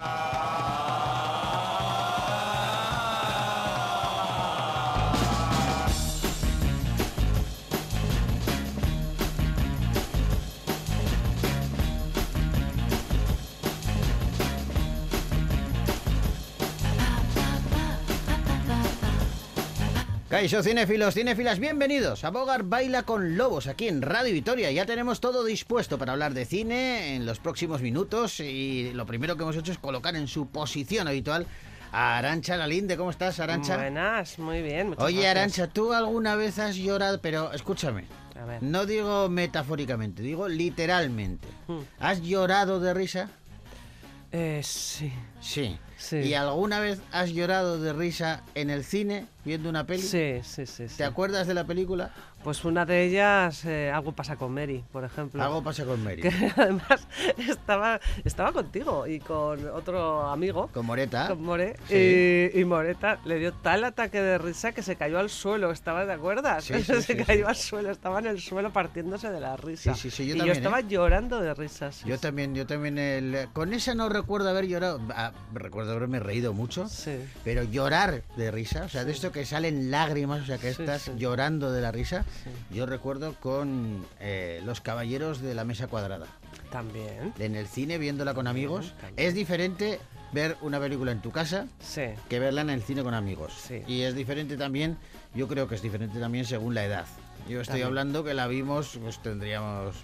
Uh... Caixo cinéfilos, cinéfilas, bienvenidos a Bogar Baila con Lobos aquí en Radio Vitoria. Ya tenemos todo dispuesto para hablar de cine en los próximos minutos y lo primero que hemos hecho es colocar en su posición habitual a Arancha Lalinde. ¿Cómo estás, Arancha? Buenas, muy bien. muchas Oye. Arancha, ¿tú alguna vez has llorado? Pero escúchame, A ver. no digo metafóricamente, digo literalmente. Hmm. ¿Has llorado de risa? Eh, sí. Sí. Sí. ¿Y alguna vez has llorado de risa en el cine viendo una peli? Sí, sí, sí. sí. ¿Te acuerdas de la película? Pues una de ellas, eh, algo pasa con Mary, por ejemplo. Algo pasa con Mary. Que además estaba, estaba contigo y con otro amigo, Con Moreta. con More, Sí. y, y Moreta le dio tal ataque de risa que se cayó al suelo, ¿estabas de acuerdo? Sí, sí, se cayó al suelo, estaba en el suelo partiéndose de la risa. Sí, sí, sí, yo y también, yo estaba ¿eh? llorando de risas. Yo también, yo también. el- con esa no recuerdo haber llorado. Ah, recuerdo haberme reído mucho. Sí. Pero llorar de risa, o sea, de esto que salen lágrimas, o sea, que estás llorando de la risa, Sí. yo recuerdo con eh, Los Caballeros de la Mesa Cuadrada. También. En el cine, viéndola con amigos. también. Es diferente ver una película en tu casa Sí. que verla en el cine con amigos. Sí. Y es diferente también, yo creo que es diferente también según la edad. Yo estoy También. hablando que la vimos, pues tendríamos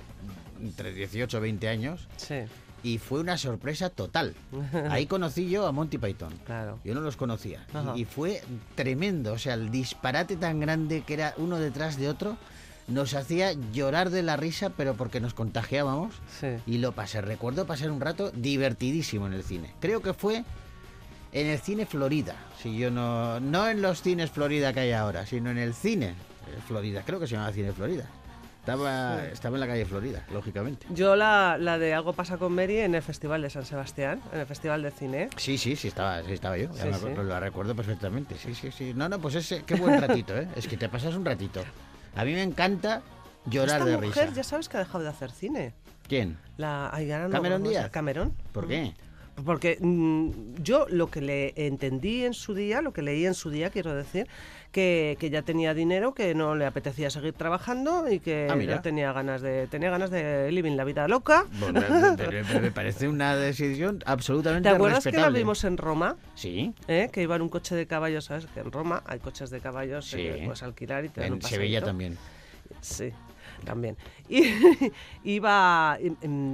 entre 18 o 20 años. Sí. Y fue una sorpresa total. Ahí conocí yo a Monty Python. Claro. Yo no los conocía. Y- Ajá. Y, fue tremendo. O sea, el disparate tan grande que era uno detrás de otro nos hacía llorar de la risa, pero porque nos contagiábamos. Sí. Y lo pasé. Recuerdo pasar un rato divertidísimo en el cine. Creo que fue en el cine Florida. Si yo no, no en los cines Florida que hay ahora, sino en el cine eh, Florida. Creo que se llamaba Cine Florida. Estaba, estaba en la calle Florida, lógicamente. Yo la, la de Algo pasa con Mary en el Festival de San Sebastián, en el Festival de Cine. Sí, sí, sí estaba, sí estaba yo. Ya Sí, me sí. acuerdo, Lo recuerdo perfectamente. Sí, sí, sí. No, no, pues ese, qué buen ratito, ¿eh? Es que te pasas un ratito. A mí me encanta llorar Esta de mujer risa. ya sabes que ha dejado de hacer cine. ¿Quién? La ay, ahora no ¿Cameron Díaz? Cameron. ¿Por qué? Porque mm, yo lo que le entendí en su día, lo que leí en su día, quiero decir, que, que ya tenía dinero, que no le apetecía seguir trabajando y que Ah, ya tenía ganas de tenía ganas de living la vida loca. Bueno, me, me- me- me parece una decisión absolutamente ¿Te acuerdas que la vimos en Roma? Sí, ¿eh? Que iba en un coche de caballos, ¿sabes? Que en Roma hay coches de caballos Sí. que puedes alquilar y te dan un en Sevilla también. Sí, también. Y iba,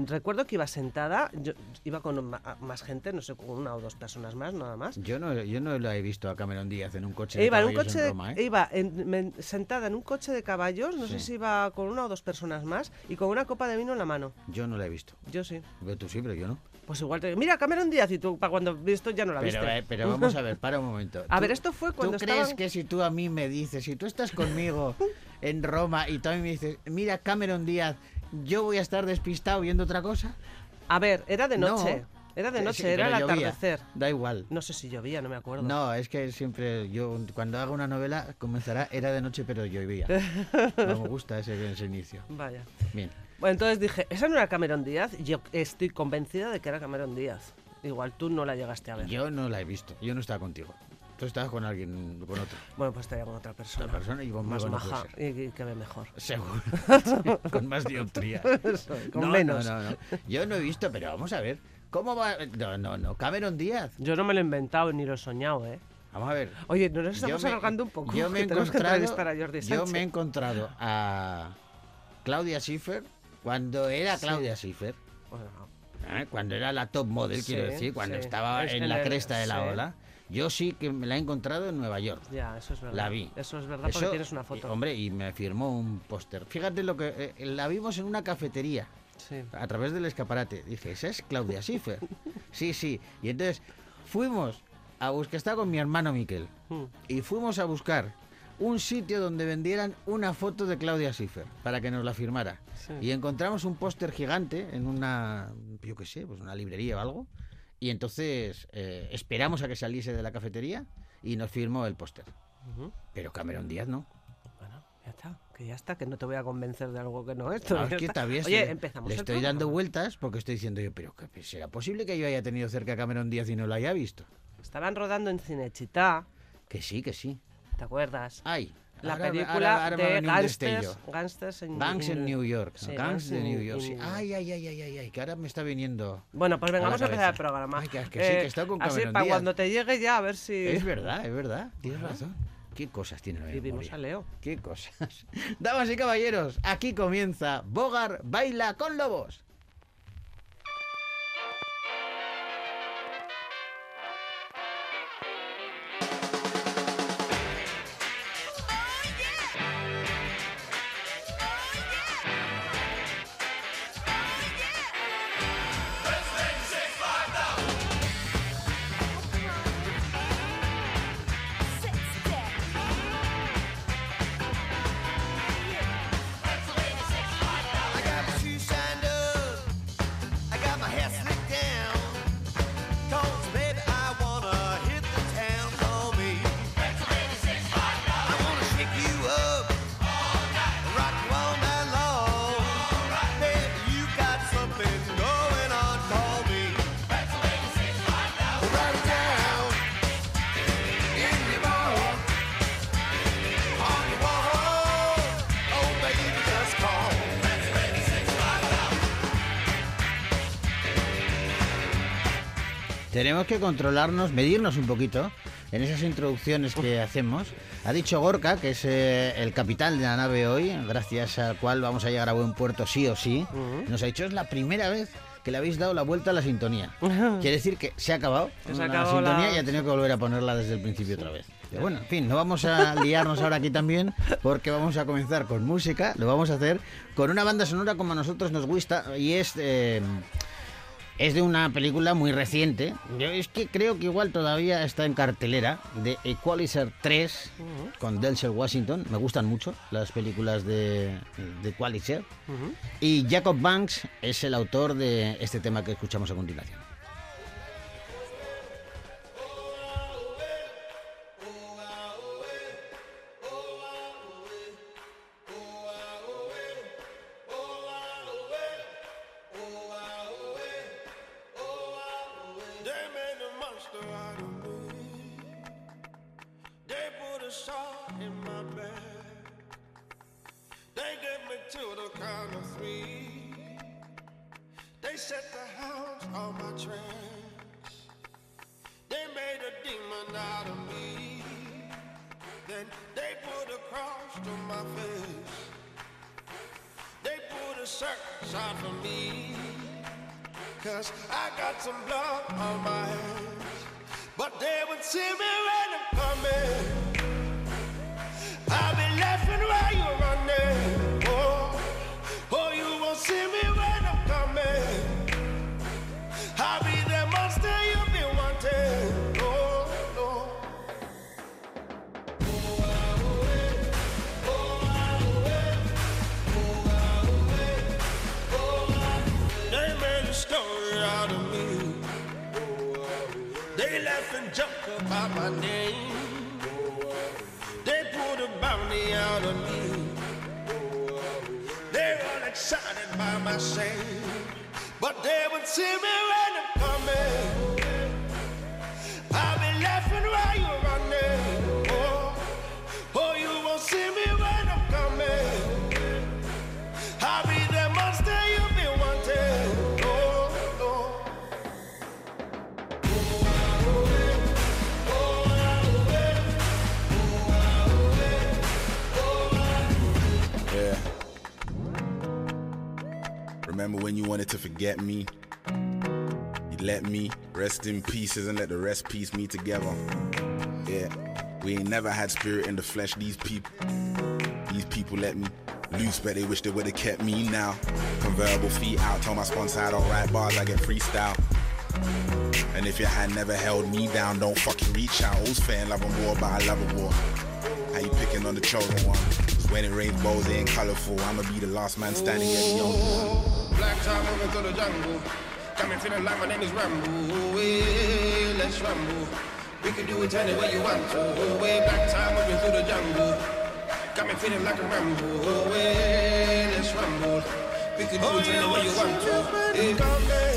recuerdo que iba sentada, yo iba con más gente, no sé, con una o dos personas más, nada más. Yo no, yo no lo he visto a Cameron Díaz en un coche E de iba en un coche, Roma, ¿eh? iba en- sentada en un coche de caballos, no sé si iba con una o dos personas más, y con una copa de vino en la mano. Yo no la he visto. Yo sí. Pero tú sí, pero yo no. Pues igual te mira, Cameron Díaz, y tú para cuando visto ya no la Pero, viste. eh, pero vamos a ver, para un momento. A ver, esto fue cuando ¿Tú crees estaban- que si tú a mí me dices, si tú estás conmigo en Roma y mí me dices, mira Cameron Díaz, yo voy a estar despistado viendo otra cosa? A ver, era de No. noche. Era de noche, sí, era el llovía. atardecer. Da igual. No sé si llovía, no me acuerdo. No, es que siempre yo cuando hago una novela comenzará era de noche pero llovía. No me gusta ese, ese inicio. Vaya. Bien. Bueno, entonces dije, esa no era Cameron Díaz. Yo estoy convencida de que era Cameron Díaz. Igual tú no la llegaste a ver. Yo no la he visto. Yo no estaba contigo. Tú estabas con alguien, con otro. Bueno, pues estaría con otra persona. Otra persona y conmigo más no maja ser. y, que ve mejor. Seguro. Con más dioptría. con No, menos. No, no, no. Yo no he visto, pero vamos a ver. ¿Cómo va? No, no, no. Cameron Díaz. Yo no me lo he inventado ni lo he soñado, ¿eh? Vamos a ver. Oye, no nos estamos me- alargando un poco. Yo me he encontrado, a Jordi yo me he encontrado a Claudia Schiffer cuando era Sí. Claudia Schiffer. Bueno, ¿eh? Cuando era la top model, Sí, quiero decir, cuando sí. estaba Es en en la el- cresta de la ola. Yo sí que me la he encontrado en Nueva York. ya, eso es verdad. La vi. Eso es verdad porque Eso- tienes una foto. Hombre, y me firmó un póster. Fíjate lo que eh, la vimos en una cafetería Sí. a través del escaparate. Dije, esa es Claudia Schiffer. sí, sí. Y entonces fuimos a buscar, estaba con mi hermano Miquel, Mm. y fuimos a buscar un sitio donde vendieran una foto de Claudia Schiffer para que nos la firmara. Sí. Y encontramos un póster gigante en una, yo qué sé, pues una librería o algo. Y entonces eh, esperamos a que saliese de la cafetería y nos firmó el póster. Pero Cameron Díaz no. Bueno, Ya está, que ya está, que no te voy a convencer de algo que no es. No, es que está. todavía Oye, empezamos le el estoy programa. dando vueltas porque estoy diciendo yo, pero que será posible que yo haya tenido cerca a Cameron Díaz y no lo haya visto. Estaban rodando en Cinechita, Que sí, que sí. ¿te acuerdas? Ay, La ahora- película ahora- ahora de Gangsters. Gangsters en, Gangs en New York. Sí, Gangs de New York. sí. Ay, ay, ay, ay, ay, ay, que ahora me está viniendo. Bueno, pues venga, a vamos a empezar el cabeza. programa. Eh, Ay, que- que sí, que estado con Así, para Díaz. cuando te llegue ya, a ver si... Es verdad, es verdad. Tienes razón. ¿Qué cosas tiene la Vivimos a Leo. ¿Qué cosas? Damas y caballeros, aquí comienza Bogar Baila con Lobos. Tenemos que controlarnos, medirnos un poquito en esas introducciones que hacemos. Ha dicho Gorka, que es eh, el capitán de la nave hoy, gracias al cual vamos a llegar a buen puerto sí o sí. Nos ha dicho es la primera vez que le habéis dado la vuelta a la sintonía. Quiere decir que se ha acabado se ha la acabado sintonía la- y ha tenido que volver a ponerla desde el principio otra vez. Pero bueno, en fin, no vamos a liarnos ahora aquí también porque vamos a comenzar con música. Lo vamos a hacer con una banda sonora como a nosotros nos gusta y es... eh, es de una película muy reciente. Yo es que creo que igual todavía está en cartelera de Equalizer 3 con Denzel Washington. Me gustan mucho las películas de, de Equalizer. Y Jacob Banks es el autor de este tema que escuchamos a continuación. On my hands. But they would see me when I'm coming. About my name. They pulled a bounty out of me. They're all excited by my shame. But they would see me when I'm coming. Remember when you wanted to forget me? You let me rest in pieces and let the rest piece me together. Yeah. We ain't never had spirit in the flesh, these people. These people let me loose, but they wish they would've kept me now. Convertible feet out, told my sponsor I don't write bars, I get freestyle. And if your hand never held me down, don't fucking reach out. All's fair in love and war, but I love a war. How you picking on the chosen one? when it rains bows, ain't colorful. I'ma be the last man standing at the only one. Time moving through the jungle. Got me feeling like my name is Rambo. Hey, let's ramble. We can do it any way you want to. Way black time moving through the jungle. Got me feeling like a Rambo. Oh, hey, let's ramble. We can do it any way you want to. Yeah.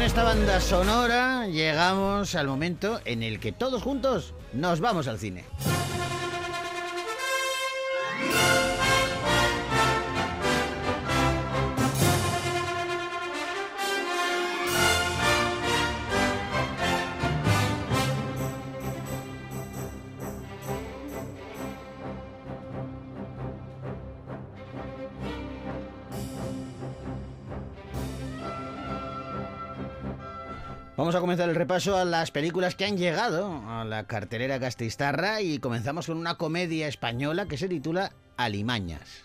Con esta banda sonora llegamos al momento en el que todos juntos nos vamos al cine. Vamos a comenzar el repaso a las películas que han llegado a la cartelera Gastistarra y comenzamos con una comedia española que se titula Alimañas.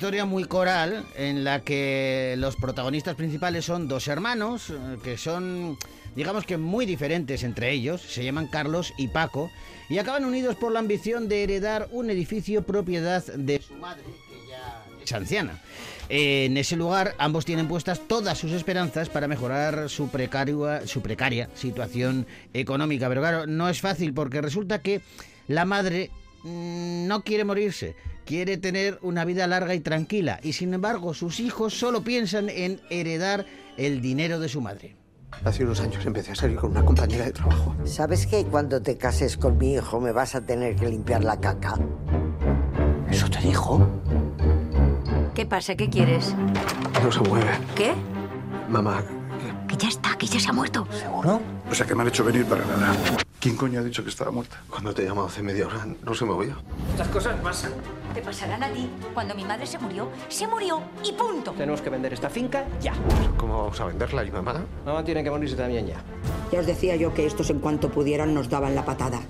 Historia muy coral en la que los protagonistas principales son dos hermanos eh, que son, digamos que muy diferentes entre ellos, se llaman Carlos y Paco, y acaban unidos por la ambición de heredar un edificio propiedad de su madre, que ya es anciana. En ese lugar ambos tienen puestas todas sus esperanzas para mejorar su, precaria, su precaria situación económica, pero claro, no es fácil porque resulta que la madre no quiere morirse, quiere tener una vida larga y tranquila y sin embargo sus hijos solo piensan en heredar el dinero de su madre. Hace unos años empecé a salir con una compañera de trabajo. ¿Sabes que cuando te cases con mi hijo me vas a tener que limpiar la caca? ¿Eso te dijo? ¿Qué pasa? ¿Qué quieres? No se mueve. ¿Qué? Mamá, Que ya está, que ya se ha muerto. ¿seguro? O sea que me han hecho venir para nada. ¿Quién coño ha dicho que estaba muerta? Cuando te he llamado hace media hora no se movía. Te pasarán a ti. Cuando mi madre se murió, se murió y punto. Tenemos que vender esta finca ya. ¿Cómo vamos a venderla? ¿Y mamá? Mamá tiene que morirse también ya. Ya os decía yo que estos en cuanto pudieran nos daban la patada.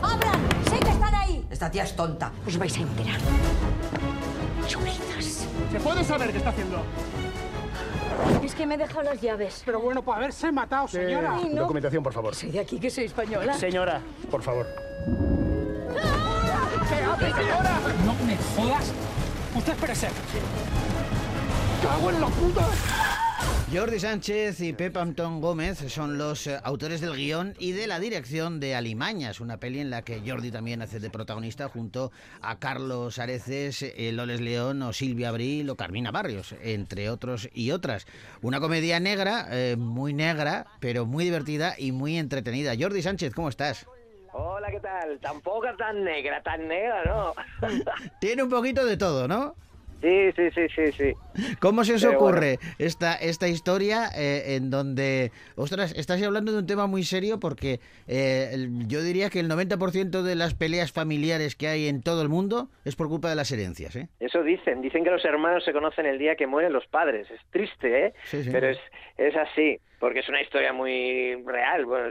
¡Abran! ¡Sé que están ahí! Esta tía es tonta. Os vais a enterar. Chulizas. ¿Se puede saber qué está haciendo? Es que me he dejado las llaves. Pero bueno, por haberse matado, señora. Ay, no. Documentación, por favor. Soy de aquí, que soy española. Señora. Por favor. ¿Qué hace, señora? No me jodas. Usted espérese. ¡Cago en la puta! Jordi Sánchez y Pep Antón Gómez son los eh, autores del guion y de la dirección de Alimañas, una peli en la que Jordi también hace de protagonista junto a Carlos Areces, eh, Loles León o Silvia Abril o Carmina Barrios, entre otros y otras. Una comedia negra, eh, muy negra, pero muy divertida y muy entretenida. Jordi Sánchez, ¿cómo estás? Hola, ¿qué tal? Tampoco tan negra, tan negra, ¿no? Tiene un poquito de todo, ¿no? Sí, sí, sí, sí, sí. ¿Cómo se os Pero ocurre esta, esta historia eh, en donde, ostras, estás hablando de un tema muy serio porque eh, yo diría que el 90% de las peleas familiares que hay en todo el mundo es por culpa de las herencias, ¿eh? Eso dicen. Dicen que los hermanos se conocen el día que mueren los padres. Es triste, ¿eh? Sí, sí. Pero es, es así, porque es una historia muy real. Bueno,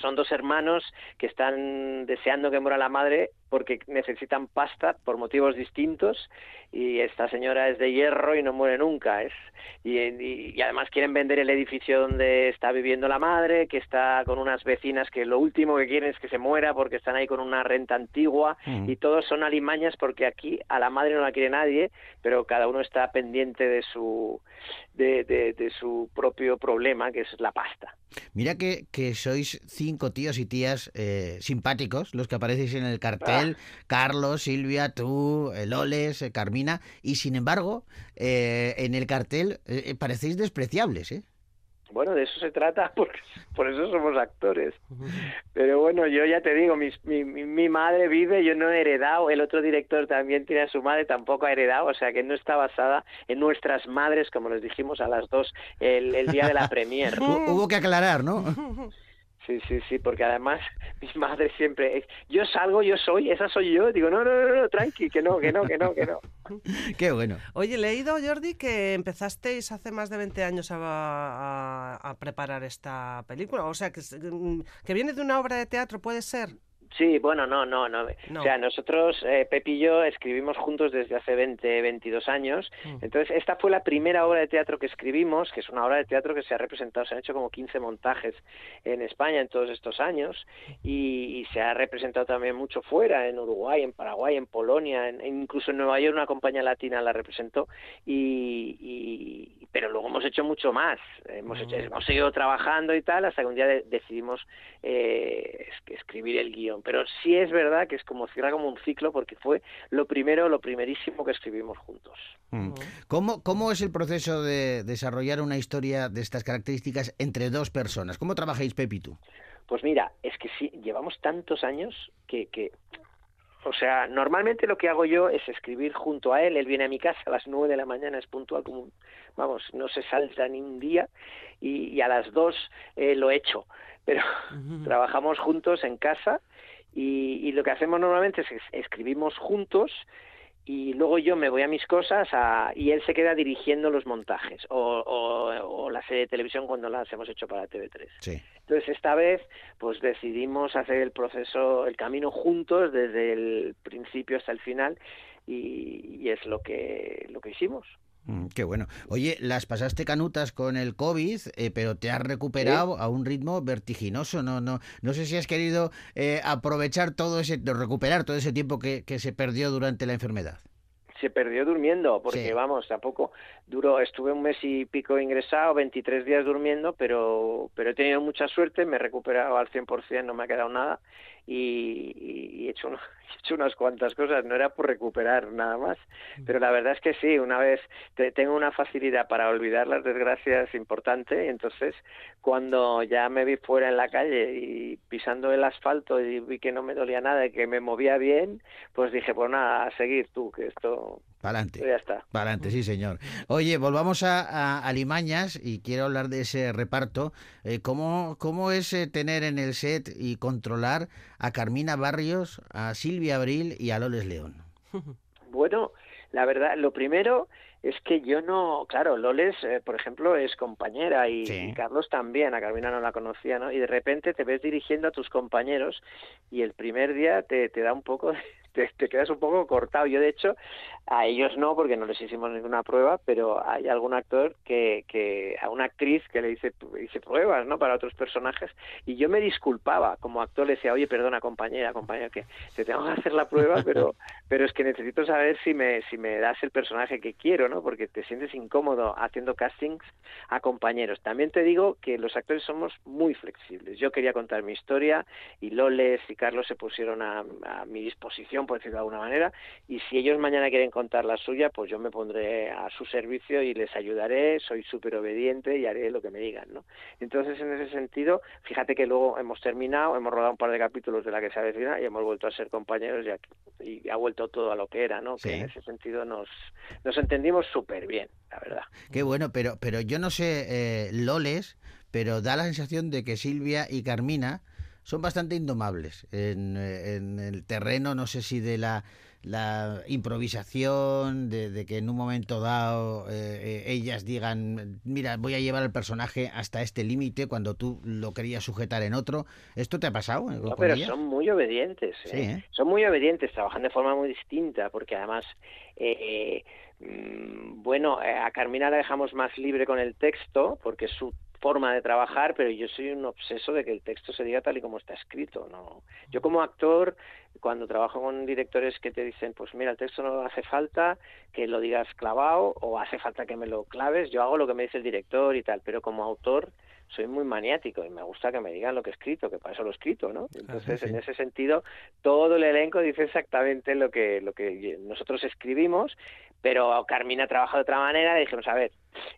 son dos hermanos que están deseando que muera la madre porque necesitan pasta por motivos distintos y esta señora es de hierro y no muere nunca. Es, y, y- y además quieren vender el edificio donde está viviendo la madre, que está con unas vecinas que lo último que quieren es que se muera porque están ahí con una renta antigua Mm. y todos son alimañas porque aquí a la madre no la quiere nadie, pero cada uno está pendiente de su de, de- de su propio problema, que es la pasta. Mira que, que sois cinco tíos y tías eh, simpáticos los que aparecéis en el cartel, Carlos, Silvia, tú, Loles, eh, Carmina, y sin embargo, eh, en el cartel eh, eh, parecéis despreciables, ¿eh? Bueno, de eso se trata, porque por eso somos actores. Pero bueno, yo ya te digo, mis- mi, mi, mi madre vive, yo no he heredado, el otro director también tiene a su madre, tampoco ha heredado, o sea que no está basada en nuestras madres, como les dijimos a las dos el, el día de la premier. Hu- Hubo que aclarar, ¿no? Sí, sí, sí, porque además mi madre siempre, es, yo salgo, yo soy, esa soy yo. Digo, no, no, no, no, tranqui, que no, que no, que no, que no. Qué bueno. Oye, he leído, Jordi, que empezasteis hace más de 20 años a, a- a preparar esta película. O sea, que, es- que viene de una obra de teatro, ¿puede ser? Sí, bueno, no, no, no. No. O sea, nosotros, eh, Pep y yo, escribimos juntos desde hace 20, 22 años. Mm. Entonces, esta fue la primera obra de teatro que escribimos, que es una obra de teatro que se ha representado, se han hecho como 15 montajes en España en todos estos años y, y se ha representado también mucho fuera, en Uruguay, en Paraguay, en Polonia, en- incluso en Nueva York una compañía latina la representó. Y, y- pero luego hemos hecho mucho más. Hemos, hecho- hemos seguido trabajando y tal hasta que un día de- decidimos eh, es- escribir el guion. Pero sí es verdad que es como cierra como un ciclo porque fue lo primero, lo primerísimo que escribimos juntos. Mm. ¿Cómo, ¿Cómo es el proceso de desarrollar una historia de estas características entre dos personas? ¿Cómo trabajáis, Pepi, tú? Pues mira, es que sí, llevamos tantos años que, que, o sea, normalmente lo que hago yo es escribir junto a él, él viene a mi casa a las nueve de la mañana, es puntual como, un- vamos, no se salta ni un día, y, y a las dos eh, lo he hecho, pero trabajamos juntos en casa y, y lo que hacemos normalmente es, es- escribimos juntos y luego yo me voy a mis cosas a- y él se queda dirigiendo los montajes o, o- o la serie de televisión cuando las hemos hecho para TV3. Sí. Entonces esta vez pues decidimos hacer el proceso, el camino juntos desde el principio hasta el final y, y es lo que lo que hicimos. Mm, qué bueno. Oye, las pasaste canutas con el COVID, eh, pero te has recuperado a un ritmo vertiginoso. No, no, no sé si has querido eh, aprovechar todo ese, recuperar todo ese tiempo que, que se perdió durante la enfermedad. se perdió durmiendo, porque Sí. vamos, tampoco duró, estuve un mes y pico ingresado, 23 días durmiendo, pero, pero he tenido mucha suerte, me he recuperado al 100%, no me ha quedado nada y, y he, hecho, he hecho unas cuantas cosas, no era por recuperar nada más, pero la verdad es que sí, una vez te- tengo una facilidad para olvidar las desgracias importante, y entonces cuando ya me vi fuera en la calle y pisando el asfalto y vi que no me dolía nada y que me movía bien, pues dije, pues nada, a seguir tú, que esto Para adelante. ya está. Para adelante, sí, señor. Oye, volvamos a, a, a Limañas y quiero hablar de ese reparto. Eh, ¿cómo, ¿Cómo es eh, tener en el set y controlar a Carmina Barrios, a Silvia Abril y a Loles León? Bueno, la verdad, lo primero es que yo no, claro, Loles, eh, por ejemplo, es compañera y, Sí. y Carlos también, a Carmina no la conocía, ¿no? Y de repente te ves dirigiendo a tus compañeros y el primer día te, te da un poco, te, te quedas un poco cortado. Yo, de hecho, a ellos no, porque no les hicimos ninguna prueba, pero hay algún actor que, que a una actriz que le hice, hice pruebas, ¿no? Para otros personajes y yo me disculpaba como actor, le decía, oye, perdona, compañera, compañera, que te tengo que hacer la prueba, pero pero es que necesito saber si me si me das el personaje que quiero, ¿no? Porque te sientes incómodo haciendo castings a compañeros. También te digo que los actores somos muy flexibles. Yo quería contar mi historia y Loles y Carlos se pusieron a, a mi disposición, por decirlo de alguna manera, y si ellos mañana quieren contar la suya, pues yo me pondré a su servicio y les ayudaré, soy súper obediente y haré lo que me digan, ¿no? Entonces, en ese sentido, fíjate que luego hemos terminado, hemos rodado un par de capítulos de la que se avecina y hemos vuelto a ser compañeros y, aquí- y ha vuelto todo a lo que era, ¿no? Sí. Que en ese sentido nos, nos entendimos súper bien, la verdad. Qué bueno, pero, pero yo no sé, eh, Loles, pero da la sensación de que Silvia y Carmina son bastante indomables en, eh, en el terreno, no sé si de la, la improvisación, de, de que en un momento dado eh, eh, ellas digan, mira, voy a llevar el personaje hasta este límite cuando tú lo querías sujetar en otro. ¿Esto te ha pasado? eh, No, pero ellas? son muy obedientes. ¿eh? Sí, ¿eh? Son muy obedientes, trabajan de forma muy distinta, porque además, eh, mm, bueno, a Carmina la dejamos más libre con el texto, porque su forma de trabajar, pero yo soy un obseso de que el texto se diga tal y como está escrito. no Yo como actor, cuando trabajo con directores que te dicen, pues mira, el texto no hace falta que lo digas clavado o hace falta que me lo claves, yo hago lo que me dice el director y tal, pero como autor soy muy maniático y me gusta que me digan lo que he escrito, que para eso lo he escrito, ¿no? Entonces, sí. en ese sentido, todo el elenco dice exactamente lo que lo que nosotros escribimos, pero Carmina trabaja de otra manera, y dijimos, a ver,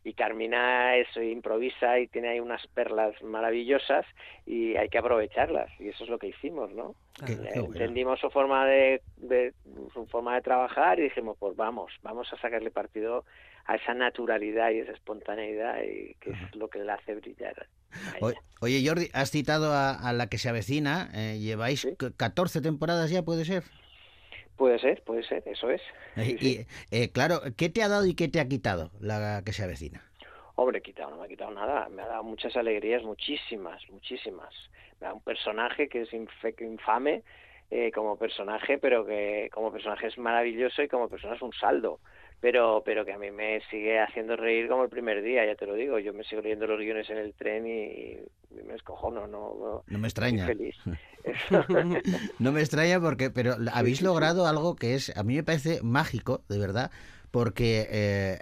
y Carmina improvisa y tiene ahí unas perlas maravillosas y hay que aprovecharlas y eso es lo que hicimos, ¿no? Qué- qué bueno. Entendimos su forma de, de- su forma de trabajar y dijimos, pues vamos, vamos a sacarle partido a esa naturalidad y esa espontaneidad y que es lo que le hace brillar. O- Oye, Jordi, has citado a, a la que se avecina. eh, lleváis c- 14 temporadas ya, ¿puede ser? Puede ser, puede ser, eso es. Eh, y, eh, claro, ¿qué te ha dado y qué te ha quitado la que se avecina? Hombre, quitado, no me ha quitado nada. Me ha dado muchas alegrías, muchísimas, muchísimas. Me ha dado un personaje que es infame eh, como personaje, pero que como personaje es maravilloso y como persona es un saldo. Pero, pero que a mí me sigue haciendo reír como el primer día, ya te lo digo. Yo me sigo leyendo los guiones en el tren y, y me escojono, no, no, No me extraña. Feliz. No me extraña porque, pero habéis logrado algo que es, a mí me parece mágico, de verdad, porque eh,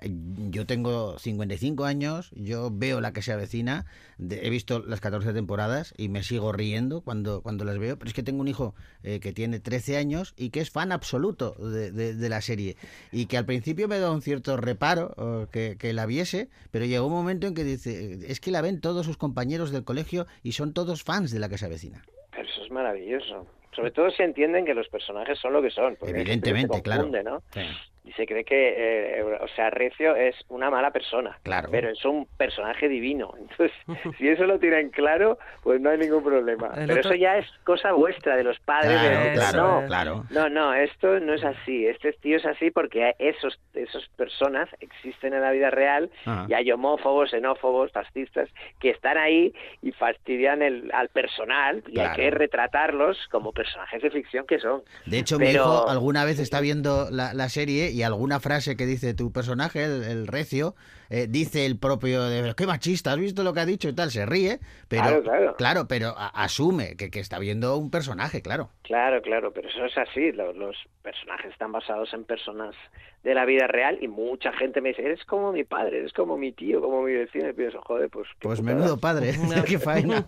yo tengo 55 años, yo veo la que se avecina, de- he visto las 14 temporadas y me sigo riendo cuando, cuando las veo, pero es que tengo un hijo eh, que tiene 13 años y que es fan absoluto de, de- de la serie y que al principio me da un cierto reparo eh, que, que la viese, pero llegó un momento en que dice, es que la ven todos sus compañeros del colegio y son todos fans de la que se avecina. Pero eso es maravilloso. Sobre todo si entienden que los personajes son lo que son. porque se Evidentemente, claro. confunde, ¿no? Sí. Y se cree que, eh, o sea, Recio es una mala persona, Claro. pero es un personaje divino. Entonces, si eso lo tienen claro, pues no hay ningún problema. El pero otro- eso ya es cosa vuestra, de los padres. Claro, de, claro, no, claro. no, no, esto no es así. Este tío es así porque esos, esas personas existen en la vida real Ajá. y hay homófobos, xenófobos, fascistas que están ahí y fastidian el, al personal y Claro. hay que retratarlos como personajes de ficción que son. De hecho, mi hijo alguna vez está viendo la, la serie y alguna frase que dice tu personaje, el, el recio, eh, dice el propio de qué machista, ¿has visto lo que ha dicho y tal? Se ríe, pero Claro, claro. pero a- asume que, que está viendo un personaje, claro. Claro, claro, pero eso es así. Los, los personajes están basados en personas de la vida real y mucha gente me dice, eres como mi padre, eres como mi tío, como mi vecino. Y pienso, joder, pues... Pues putada. menudo padre, qué faena.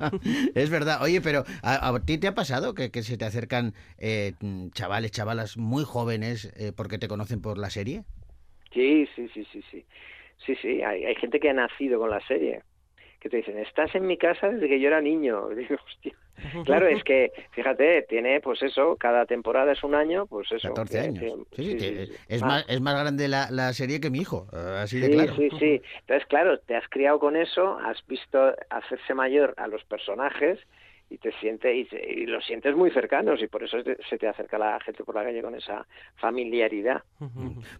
es verdad. Oye, pero ¿a, a ti te ha pasado que, que se te acercan eh, chavales, chavalas muy jóvenes eh, porque te conocen por la serie? Sí, sí, sí, sí, sí. Sí, sí, hay, hay gente que ha nacido con la serie. Que te dicen, estás en mi casa desde que yo era niño. Y digo, hostia. Claro, es que, fíjate, tiene, pues eso, cada temporada es un año, pues eso. 14 que- años. que- Sí, sí. Es, Ah. más, es más grande la, la serie que mi hijo, así de claro. sí, sí. Entonces, claro, te has criado con eso, has visto hacerse mayor a los personajes y te sientes y, y los sientes muy cercanos y por eso se te acerca la gente por la calle con esa familiaridad.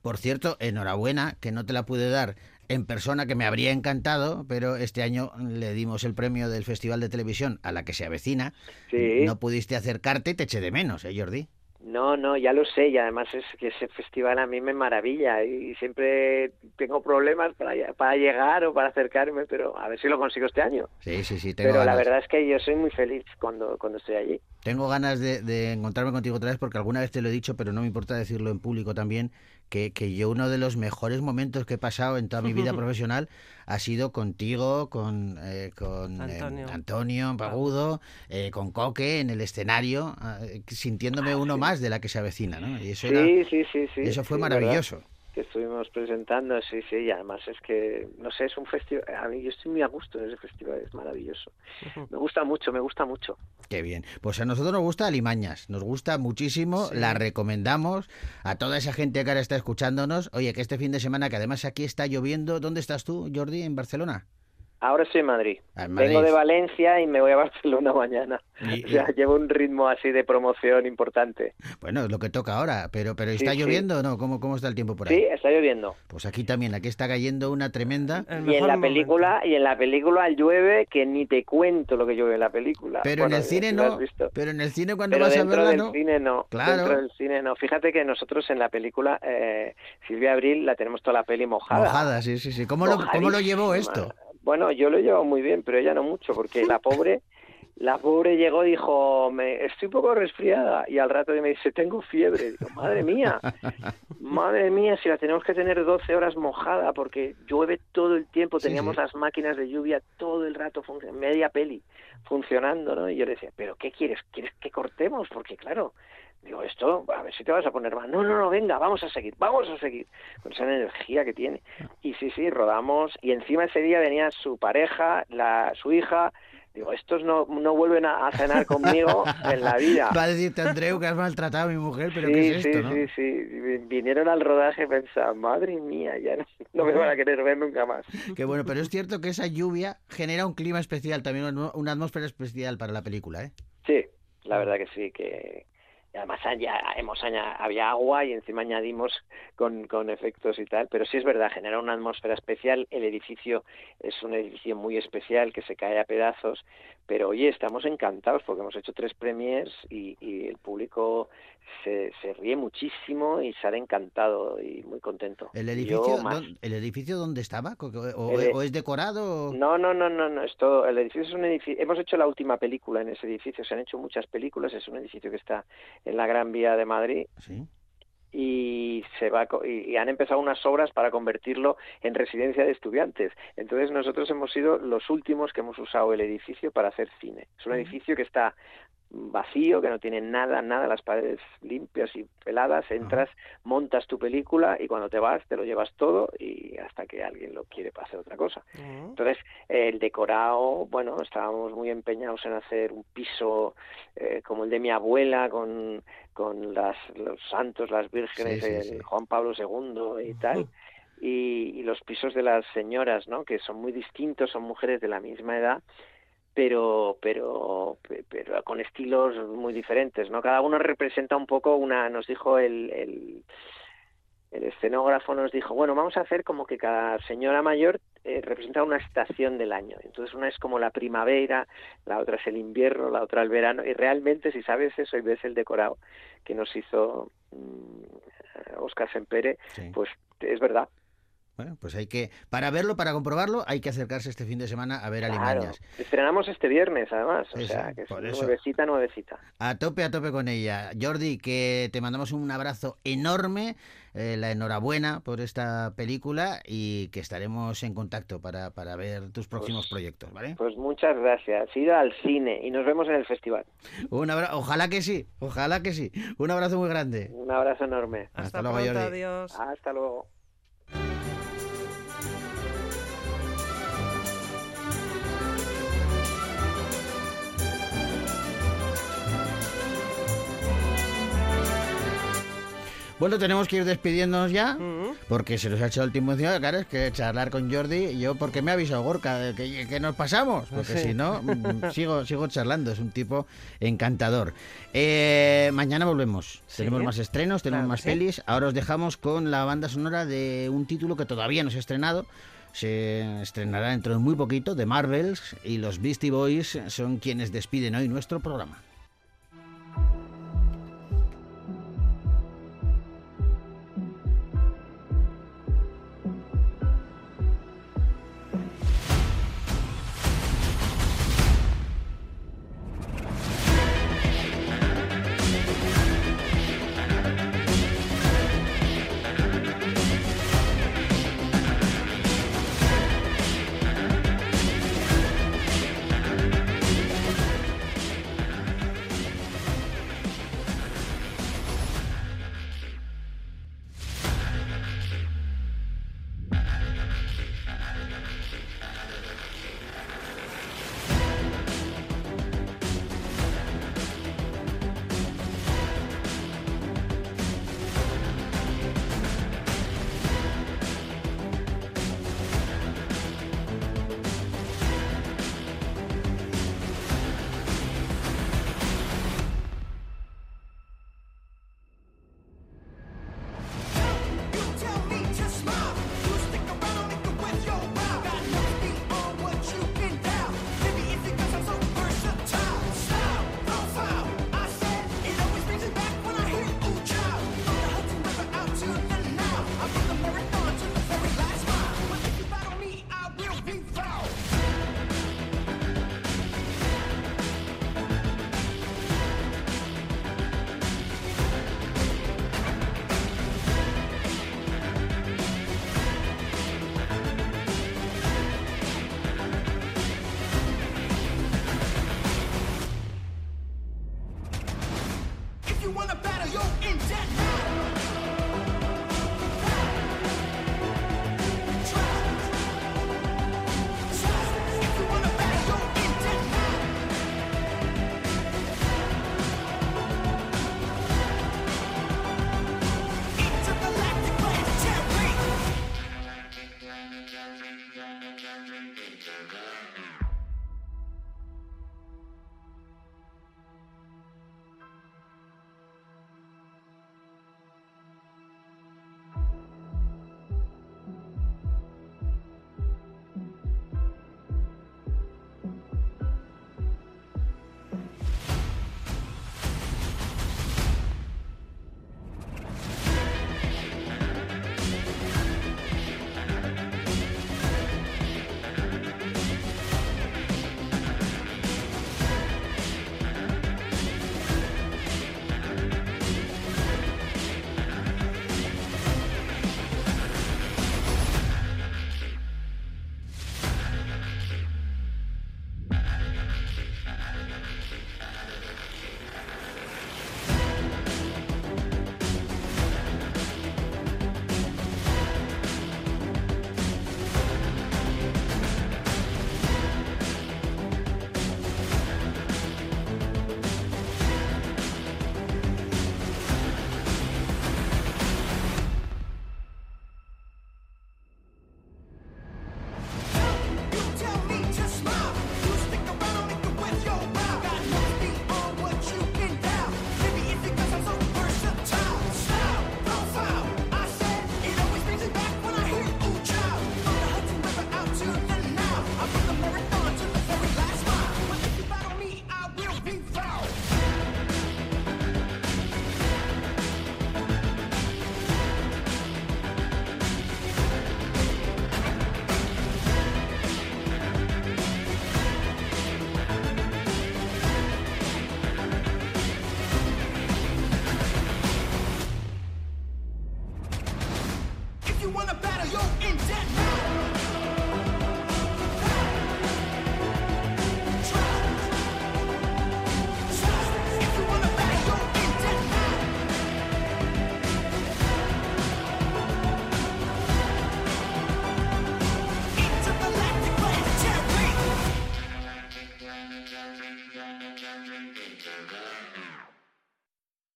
Por cierto, enhorabuena, que no te la pude dar en persona, que me habría encantado, pero este año le dimos el premio del Festival de Televisión a la que se avecina. Sí. No pudiste acercarte y te eché de menos, ¿eh, Jordi? No, no, ya lo sé y además es que ese festival a mí me maravilla y siempre tengo problemas para, para llegar o para acercarme, pero a ver si lo consigo este año. Sí, sí, sí, tengo Pero la verdad es que yo soy muy feliz cuando, cuando estoy allí. Tengo ganas de, de encontrarme contigo otra vez porque alguna vez te lo he dicho, pero no me importa decirlo en público también, que, que yo uno de los mejores momentos que he pasado en toda mi vida profesional ha sido contigo, con, eh, con eh, Antonio. Pagudo, eh, con Coque en el escenario, eh, sintiéndome uno más de la que se avecina, ¿no? Y eso, Ah, Sí, sí, sí, sí. eso fue maravilloso. ¿verdad? Que estuvimos presentando, sí, sí, y además es que, no sé, es un festival, a mí yo estoy muy a gusto en ese festival, es maravilloso. Me gusta mucho, me gusta mucho. Qué bien. Pues a nosotros nos gusta Alimañas, nos gusta muchísimo, la recomendamos a toda esa gente que ahora está escuchándonos. Oye, que este fin de semana, que además aquí está lloviendo, ¿dónde estás tú, Jordi? ¿En Barcelona? Ahora estoy en Madrid. Ah, en Vengo Madrid. de Valencia y me voy a Barcelona mañana. Y- O sea, llevo un ritmo así de promoción importante. Bueno, es lo que toca ahora, pero, pero ¿está Sí, sí. lloviendo o no? ¿Cómo, ¿Cómo está el tiempo por ahí? Sí, está lloviendo. Pues aquí también, aquí está cayendo una tremenda. Y en la momento. película, y en la película llueve que ni te cuento lo que llueve en la película. Pero Bueno, en el cine no. visto. Pero en el cine cuando Pero vas a verla del no. cine no. Claro. Dentro del cine no. Fíjate que nosotros en la película eh, Silvia Abril la tenemos toda la peli mojada. Mojada, sí, sí, sí. ¿Cómo lo, cómo lo llevó esto? Bueno, yo lo he llevado muy bien, pero ella no mucho, porque la pobre, la pobre llegó y dijo, me, estoy un poco resfriada, y al rato me dice, tengo fiebre. Digo, madre mía, madre mía, si la tenemos que tener 12 horas mojada, porque llueve todo el tiempo, Sí, teníamos sí. las máquinas de lluvia todo el rato, media peli, funcionando, ¿no? Y yo le decía, ¿pero qué quieres? ¿Quieres que cortemos? Porque claro, Digo, esto, a ver si te vas a poner mal. No, no, no, venga, vamos a seguir, vamos a seguir. Con esa energía que tiene. Y sí, sí, rodamos. Y encima ese día venía su pareja, la, su hija, Digo, estos no, no vuelven a, a cenar conmigo en la vida. Va a decirte, Andreu, que has maltratado a mi mujer, pero sí, ¿qué es sí, esto, no? sí, sí. Vinieron al rodaje y pensaban, madre mía, ya no, no me van a querer ver nunca más. Qué bueno, pero es cierto que esa lluvia genera un clima especial, también una atmósfera especial para la película, ¿eh? Sí, la verdad que sí, que además ya hemos aña- había agua y encima añadimos con, con efectos y tal, pero sí es verdad, genera una atmósfera especial, el edificio es un edificio muy especial que se cae a pedazos, pero oye, estamos encantados porque hemos hecho tres premiers y, y el público se, se ríe muchísimo y sale encantado y muy contento. ¿El edificio, ¿el edificio dónde estaba? ¿O, o- El- o es decorado? No, no, no, no, no, esto, el edificio es un edificio, hemos hecho la última película en ese edificio, se han hecho muchas películas, es un edificio que está en la Gran Vía de Madrid Sí. y se va y, y han empezado unas obras para convertirlo en residencia de estudiantes. Entonces nosotros hemos sido los últimos que hemos usado el edificio para hacer cine. Es un edificio que está vacío, que no tiene nada, nada, las paredes limpias y peladas, entras, montas tu película y cuando te vas te lo llevas todo y hasta que alguien lo quiere para hacer otra cosa. Entonces, el decorado, bueno, estábamos muy empeñados en hacer un piso eh, como el de mi abuela, con, con las, los santos, las vírgenes, Sí, sí, el sí. Juan Pablo II y tal. Y, y los pisos de las señoras, ¿no? Que son muy distintos, son mujeres de la misma edad, pero pero pe- pero con estilos muy diferentes no cada uno representa un poco una nos dijo el, el el escenógrafo nos dijo bueno vamos a hacer como que cada señora mayor eh, representa una estación del año entonces una es como la primavera la otra es el invierno la otra el verano y realmente si sabes eso y ves el decorado que nos hizo mm, Oscar Sempere Sí. pues es verdad Bueno, pues hay que, para verlo, para comprobarlo, hay que acercarse este fin de semana a ver claro Alimañas. estrenamos este viernes además o sea que es nuevecita nuevecita A tope, a tope con ella. Jordi, que te mandamos un abrazo enorme, eh, la enhorabuena por esta película y que estaremos en contacto para, para ver tus próximos proyectos, ¿vale? Pues muchas gracias. Ir al cine y nos vemos en el festival. Un abrazo, ojalá que sí, ojalá que sí. Un abrazo muy grande. Un abrazo enorme. Hasta luego, Jordi. adiós. Hasta luego. Bueno, tenemos que ir despidiéndonos ya, porque se nos ha hecho el tiempo encima. Claro, es que charlar con Jordi, y yo, porque me ha avisado Gorka de que, que nos pasamos, porque Sí. si no, mm, sigo, sigo charlando, es un tipo encantador. Eh, mañana volvemos, Sí. tenemos más estrenos, tenemos Claro más sí. pelis. Ahora os dejamos con la banda sonora de un título que todavía no se ha estrenado. Se estrenará dentro de muy poquito, de Marvels, y los Beastie Boys son quienes despiden hoy nuestro programa.